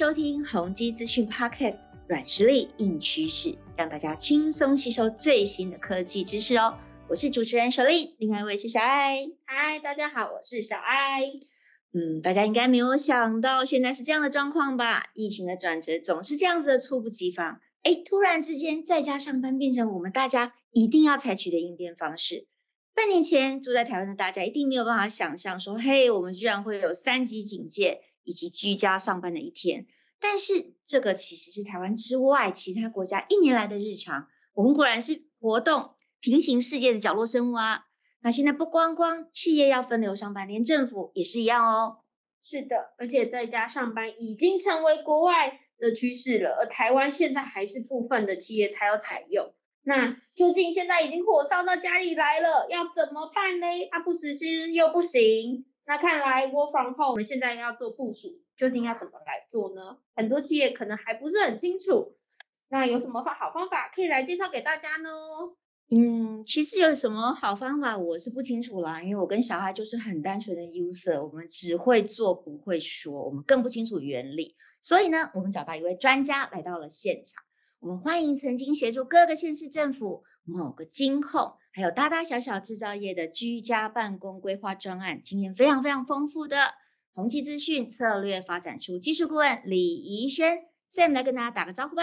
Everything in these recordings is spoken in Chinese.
迎收听宏基资讯 Podcast，软实力硬趋势，让大家轻松吸收最新的科技知识哦。我是主持人小丽，另外一位是小爱。嗨，大家好，我是小爱。嗯，大家应该没有想到现在是这样的状况吧？疫情的转折总是这样子的猝不及防，哎，突然之间在家上班变成我们大家一定要采取的应变方式。半年前住在台湾的大家一定没有办法想象说，嘿，我们居然会有三级警戒。以及居家上班的一天，但是这个其实是台湾之外其他国家一年来的日常。我们果然是活动平行世界的角落生物啊！那现在不光光企业要分流上班，连政府也是一样哦。是的，而且在家上班已经成为国外的趋势了，而台湾现在还是部分的企业才要采用。那究竟现在已经火烧到家里来了，要怎么办呢？它不实施又不行。那看来，work from home，我们现在要做部署，究竟要怎么来做呢？很多企业可能还不是很清楚。那有什么方好方法可以来介绍给大家呢？嗯，其实有什么好方法，我是不清楚啦，因为我跟小孩就是很单纯的 user，我们只会做不会说，我们更不清楚原理。所以呢，我们找到一位专家来到了现场，我们欢迎曾经协助各个县市政府某个金控。还有大大小小制造业的居家办公规划专案经验非常非常丰富的宏基资讯策略发展处技术顾问李怡轩 Sam 来跟大家打个招呼吧。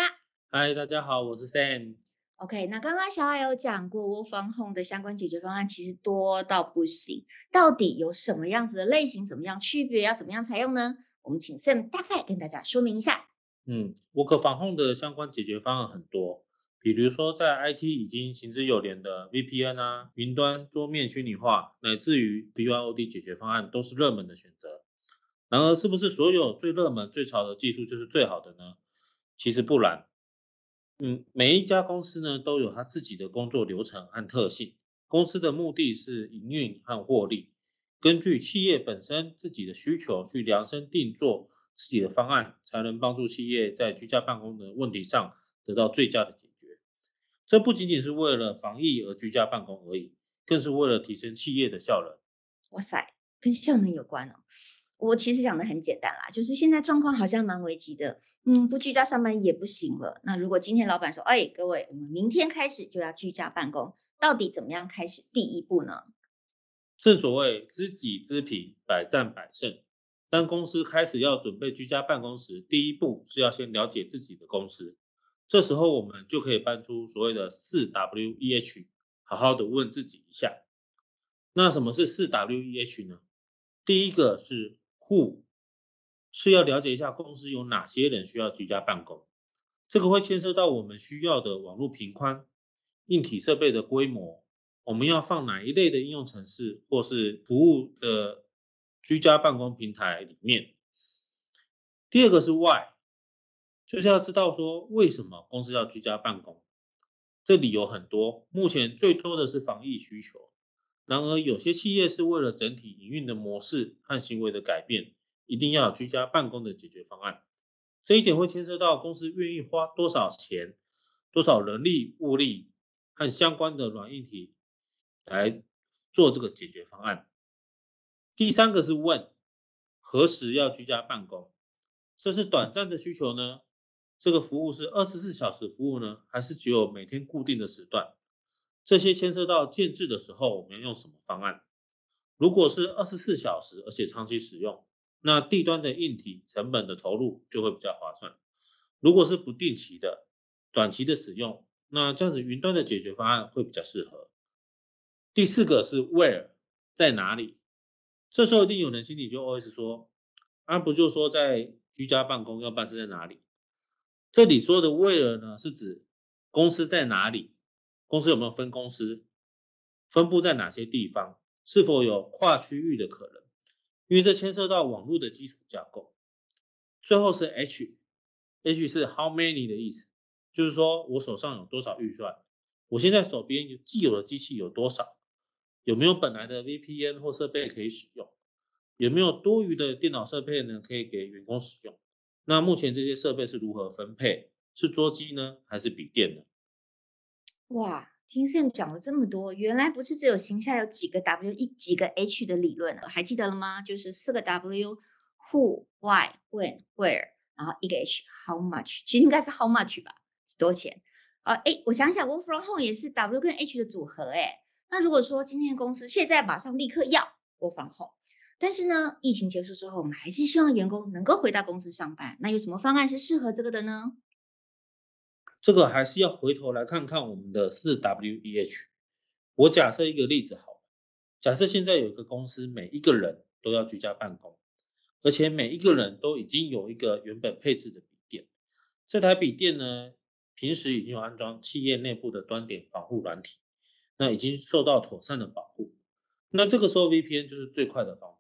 嗨，大家好，我是 Sam。OK，那刚刚小海有讲过，Work from home 的相关解决方案其实多到不行，到底有什么样子的类型，怎么样区别，要怎么样采用呢？我们请 Sam 大概跟大家说明一下。嗯，Work from home 的相关解决方案很多。比如说，在 IT 已经行之有年的 VPN 啊、云端桌面虚拟化，乃至于 BYOD 解决方案，都是热门的选择。然而，是不是所有最热门、最潮的技术就是最好的呢？其实不然。嗯，每一家公司呢，都有它自己的工作流程和特性。公司的目的是营运和获利，根据企业本身自己的需求去量身定做自己的方案，才能帮助企业在居家办公的问题上得到最佳的解。这不仅仅是为了防疫而居家办公而已，更是为了提升企业的效能。哇塞，跟效能有关哦。我其实讲的很简单啦，就是现在状况好像蛮危急的，嗯，不居家上班也不行了。那如果今天老板说，哎，各位，我们明天开始就要居家办公，到底怎么样开始第一步呢？正所谓知己知彼，百战百胜。当公司开始要准备居家办公时，第一步是要先了解自己的公司。这时候我们就可以搬出所谓的四 W E H，好好的问自己一下。那什么是四 W E H 呢？第一个是 Who，是要了解一下公司有哪些人需要居家办公，这个会牵涉到我们需要的网络频宽、硬体设备的规模，我们要放哪一类的应用程式或是服务的居家办公平台里面。第二个是 Why。就是要知道说为什么公司要居家办公，这理由很多。目前最多的是防疫需求，然而有些企业是为了整体营运的模式和行为的改变，一定要有居家办公的解决方案。这一点会牵涉到公司愿意花多少钱、多少人力物力和相关的软硬体来做这个解决方案。第三个是问何时要居家办公，这是短暂的需求呢？这个服务是二十四小时服务呢，还是只有每天固定的时段？这些牵涉到建制的时候，我们要用什么方案？如果是二十四小时，而且长期使用，那地端的硬体成本的投入就会比较划算。如果是不定期的、短期的使用，那这样子云端的解决方案会比较适合。第四个是 where 在哪里？这时候一定有人心里就 OS 说：啊，不就说在居家办公要办是在哪里？这里说的 where 呢，是指公司在哪里，公司有没有分公司，分布在哪些地方，是否有跨区域的可能？因为这牵涉到网络的基础架构。最后是 H，H 是 how many 的意思，就是说我手上有多少预算，我现在手边有既有的机器有多少，有没有本来的 VPN 或设备可以使用，有没有多余的电脑设备呢，可以给员工使用。那目前这些设备是如何分配？是桌机呢，还是笔电呢？哇，听 Sam 讲了这么多，原来不是只有形下有几个 W 一几个 H 的理论，还记得了吗？就是四个 W：Who、Why、When、Where。然后一个 H，how much？其实应该是 how much 吧，多钱？啊，哎，我想想，work from home 也是 W 跟 H 的组合，哎，那如果说今天公司现在马上立刻要 work from home，但是呢，疫情结束之后，我们还是希望员工能够回到公司上班，那有什么方案是适合这个的呢？这个还是要回头来看看我们的四 W E H。我假设一个例子好，假设现在有一个公司，每一个人都要居家办公，而且每一个人都已经有一个原本配置的笔电，这台笔电呢，平时已经有安装企业内部的端点防护软体，那已经受到妥善的保护。那这个时候 VPN 就是最快的方。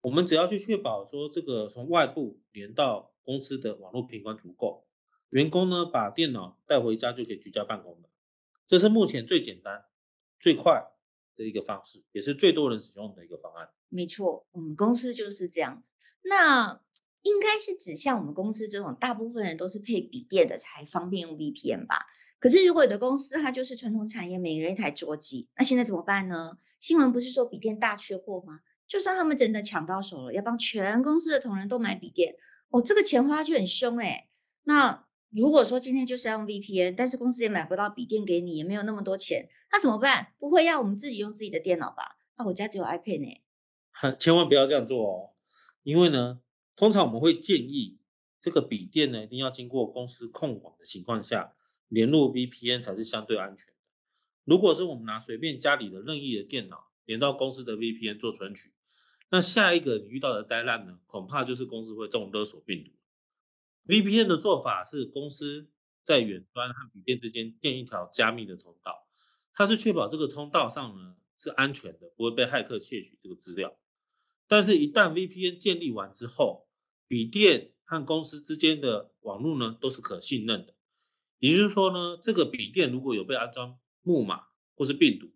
我们只要去确保说这个从外部连到公司的网络频宽足够，员工呢把电脑带回家就可以居家办公了。这是目前最简单。最快的一个方式，也是最多人使用的一个方案。没错，我们公司就是这样子。那应该是指像我们公司这种，大部分人都是配笔电的才方便用 VPN 吧？可是如果有的公司它就是传统产业，每人一台桌机，那现在怎么办呢？新闻不是说笔电大缺货吗？就算他们真的抢到手了，要帮全公司的同仁都买笔电，哦，这个钱花去很凶哎。那如果说今天就是要用 VPN，但是公司也买不到笔电给你，也没有那么多钱，那怎么办？不会要我们自己用自己的电脑吧？那我家只有 iPad 呢。千万不要这样做哦，因为呢，通常我们会建议这个笔电呢，一定要经过公司控管的情况下，连入 VPN 才是相对安全的。如果是我们拿随便家里的任意的电脑连到公司的 VPN 做存取，那下一个你遇到的灾难呢，恐怕就是公司会中勒索病毒。VPN 的做法是公司在远端和笔电之间建一条加密的通道，它是确保这个通道上呢是安全的，不会被骇客窃取这个资料。但是，一旦 VPN 建立完之后，笔电和公司之间的网络呢都是可信任的。也就是说呢，这个笔电如果有被安装木马或是病毒，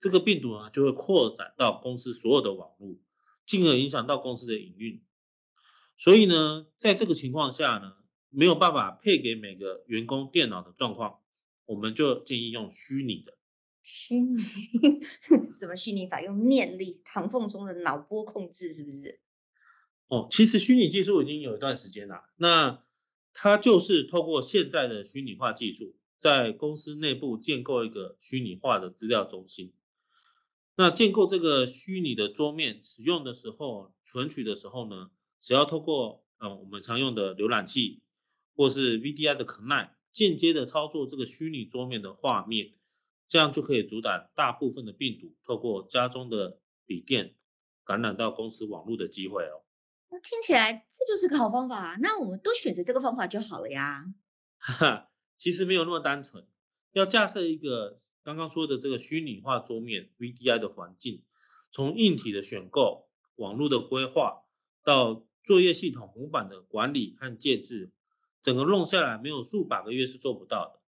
这个病毒呢就会扩展到公司所有的网络，进而影响到公司的营运。所以呢，在这个情况下呢，没有办法配给每个员工电脑的状况，我们就建议用虚拟的。虚拟？怎么虚拟法？用念力、唐凤中的脑波控制，是不是？哦，其实虚拟技术已经有一段时间了。那它就是透过现在的虚拟化技术，在公司内部建构一个虚拟化的资料中心。那建构这个虚拟的桌面，使用的时候、存取的时候呢？只要透过嗯我们常用的浏览器或是 VDI 的 Connect 间接的操作这个虚拟桌面的画面，这样就可以阻挡大部分的病毒透过家中的笔电感染到公司网络的机会哦。那听起来这就是个好方法啊！那我们都选择这个方法就好了呀。哈哈，其实没有那么单纯，要架设一个刚刚说的这个虚拟化桌面 VDI 的环境，从硬体的选购、网络的规划。到作业系统模板的管理和建制，整个弄下来没有数百个月是做不到的。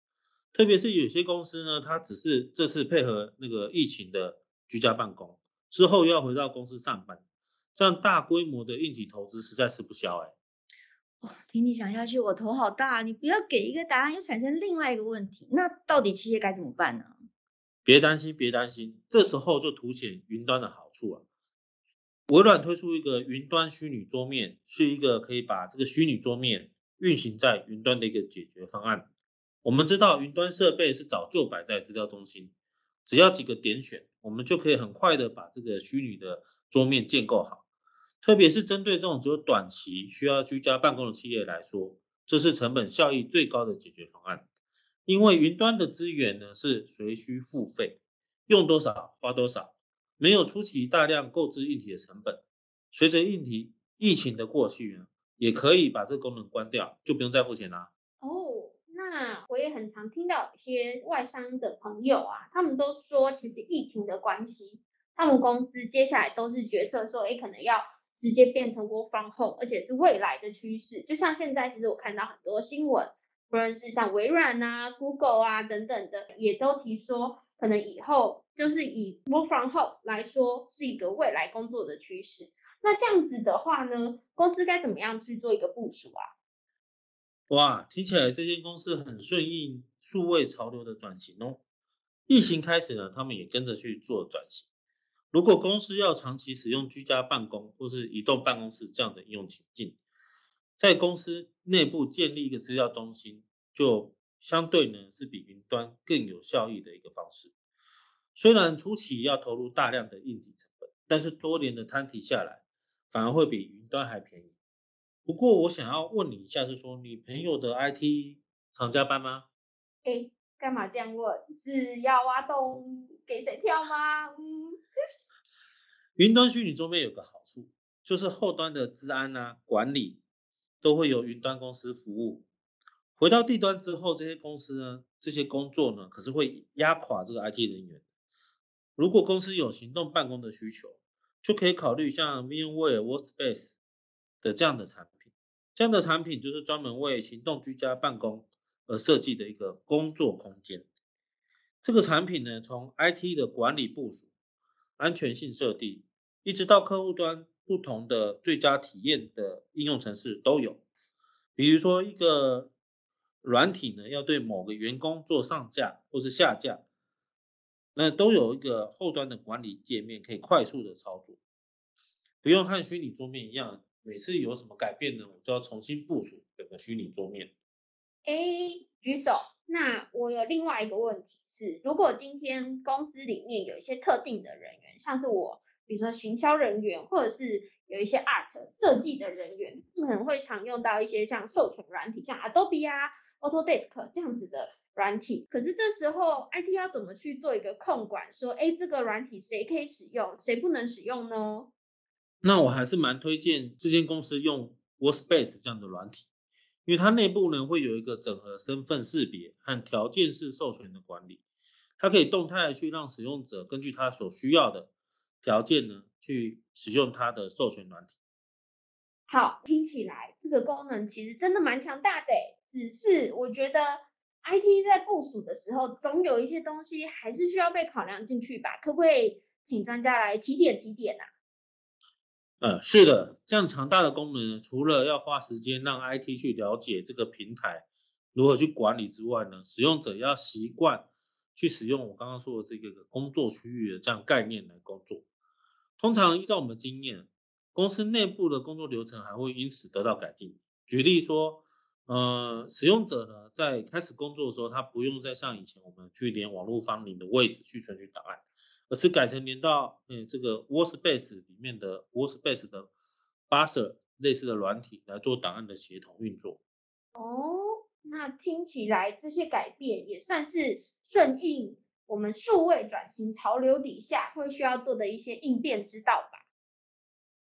特别是有些公司呢，它只是这次配合那个疫情的居家办公，之后又要回到公司上班，这样大规模的硬体投资实在吃不消哎。哇，听你讲下去，我头好大。你不要给一个答案，又产生另外一个问题。那到底企业该怎么办呢？别担心，别担心，这时候就凸显云端的好处了。微软推出一个云端虚拟桌面，是一个可以把这个虚拟桌面运行在云端的一个解决方案。我们知道云端设备是早就摆在资料中心，只要几个点选，我们就可以很快的把这个虚拟的桌面建构好。特别是针对这种只有短期需要居家办公的企业来说，这是成本效益最高的解决方案。因为云端的资源呢是随需付费，用多少花多少。没有初期大量购置硬体的成本，随着硬体疫情的过去呢，也可以把这个功能关掉，就不用再付钱啦。哦，那我也很常听到一些外商的朋友啊，他们都说，其实疫情的关系，他们公司接下来都是决策说，哎，可能要直接变成 work from home，而且是未来的趋势。就像现在，其实我看到很多新闻，不论是像微软啊、Google 啊等等的，也都提说。可能以后就是以 work from home 来说是一个未来工作的趋势。那这样子的话呢，公司该怎么样去做一个部署啊？哇，听起来这间公司很顺应数位潮流的转型哦。疫情开始呢，他们也跟着去做转型。如果公司要长期使用居家办公或是移动办公室这样的应用情境，在公司内部建立一个资料中心，就相对呢是比云端更有效益的一个方式。虽然初期要投入大量的硬体成本，但是多年的摊提下来，反而会比云端还便宜。不过我想要问你一下，是说你朋友的 IT 常加班吗？哎，干嘛这样问？是要挖洞给谁跳吗？嗯，云端虚拟桌面有个好处，就是后端的治安啊、管理都会由云端公司服务。回到地端之后，这些公司呢，这些工作呢，可是会压垮这个 IT 人员。如果公司有行动办公的需求，就可以考虑像 VMware Workspace 的这样的产品。这样的产品就是专门为行动居家办公而设计的一个工作空间。这个产品呢，从 IT 的管理部署、安全性设定，一直到客户端不同的最佳体验的应用程式都有。比如说一个软体呢，要对某个员工做上架或是下架，那都有一个后端的管理界面，可以快速的操作，不用和虚拟桌面一样，每次有什么改变呢，我就要重新部署整个虚拟桌面。哎，举手。那我有另外一个问题是，如果今天公司里面有一些特定的人员，像是我，比如说行销人员，或者是有一些 art 设计的人员，可能会常用到一些像授权软体，像 Adobe 啊、Autodesk 这样子的软体。可是这时候 IT 要怎么去做一个控管，说，哎，这个软体谁可以使用，谁不能使用呢？那我还是蛮推荐这间公司用 Workspace 这样的软体。因为它内部呢会有一个整合身份识别和条件式授权的管理，它可以动态去让使用者根据他所需要的条件呢去使用它的授权软体。好，听起来这个功能其实真的蛮强大的，只是我觉得 IT 在部署的时候，总有一些东西还是需要被考量进去吧？可不可以请专家来提点提点啊？呃，是的，这样强大的功能，除了要花时间让 IT 去了解这个平台如何去管理之外呢，使用者要习惯去使用我刚刚说的这个工作区域的这样概念来工作。通常依照我们的经验，公司内部的工作流程还会因此得到改进。举例说，呃，使用者呢在开始工作的时候，他不用再像以前我们去连网络方领的位置去存取档案。而是改成连到嗯这个 Workspace 里面的 Workspace 的 Buzzer 类似的软体来做档案的协同运作。哦，那听起来这些改变也算是顺应我们数位转型潮流底下会需要做的一些应变之道吧。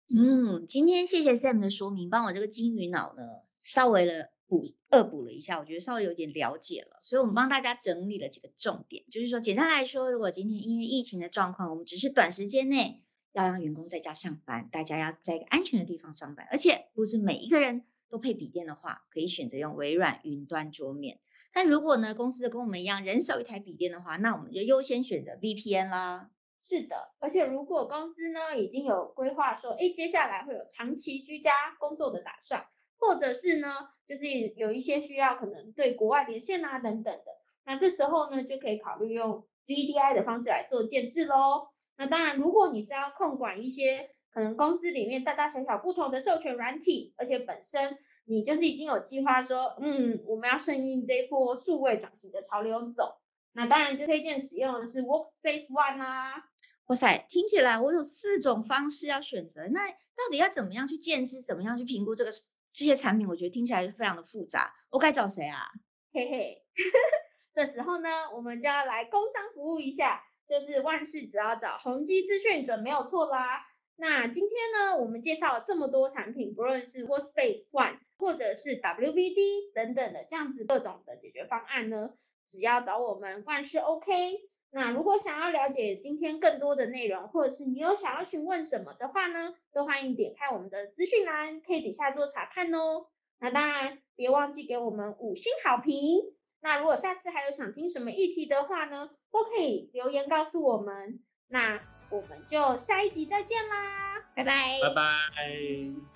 嗯，今天谢谢 Sam 的说明，帮我这个金鱼脑呢稍微的。补恶补了一下，我觉得稍微有点了解了，所以我们帮大家整理了几个重点，就是说简单来说，如果今天因为疫情的状况，我们只是短时间内要让员工在家上班，大家要在一个安全的地方上班，而且不是每一个人都配笔电的话，可以选择用微软云端桌面。但如果呢公司跟我们一样人手一台笔电的话，那我们就优先选择 VPN 啦。是的，而且如果公司呢已经有规划说，哎，接下来会有长期居家工作的打算。或者是呢，就是有一些需要可能对国外连线啊等等的，那这时候呢就可以考虑用 VDI 的方式来做建制喽。那当然，如果你是要控管一些可能公司里面大大小小不同的授权软体，而且本身你就是已经有计划说，嗯，我们要顺应这波数位转型的潮流走，那当然就推荐使用的是 Workspace ONE 啊。哇塞，听起来我有四种方式要选择，那到底要怎么样去建制，怎么样去评估这个？这些产品我觉得听起来非常的复杂，我该找谁啊？嘿嘿，这时候呢，我们就要来工商服务一下，就是万事只要找宏基资讯准没有错啦。那今天呢，我们介绍了这么多产品，不论是 Workspace ONE 或者是 WVD 等等的这样子各种的解决方案呢，只要找我们万事 OK。那如果想要了解今天更多的内容，或者是你有想要询问什么的话呢，都欢迎点开我们的资讯栏，可以底下做查看哦。那当然，别忘记给我们五星好评。那如果下次还有想听什么议题的话呢，都可以留言告诉我们。那我们就下一集再见啦，拜拜，拜拜。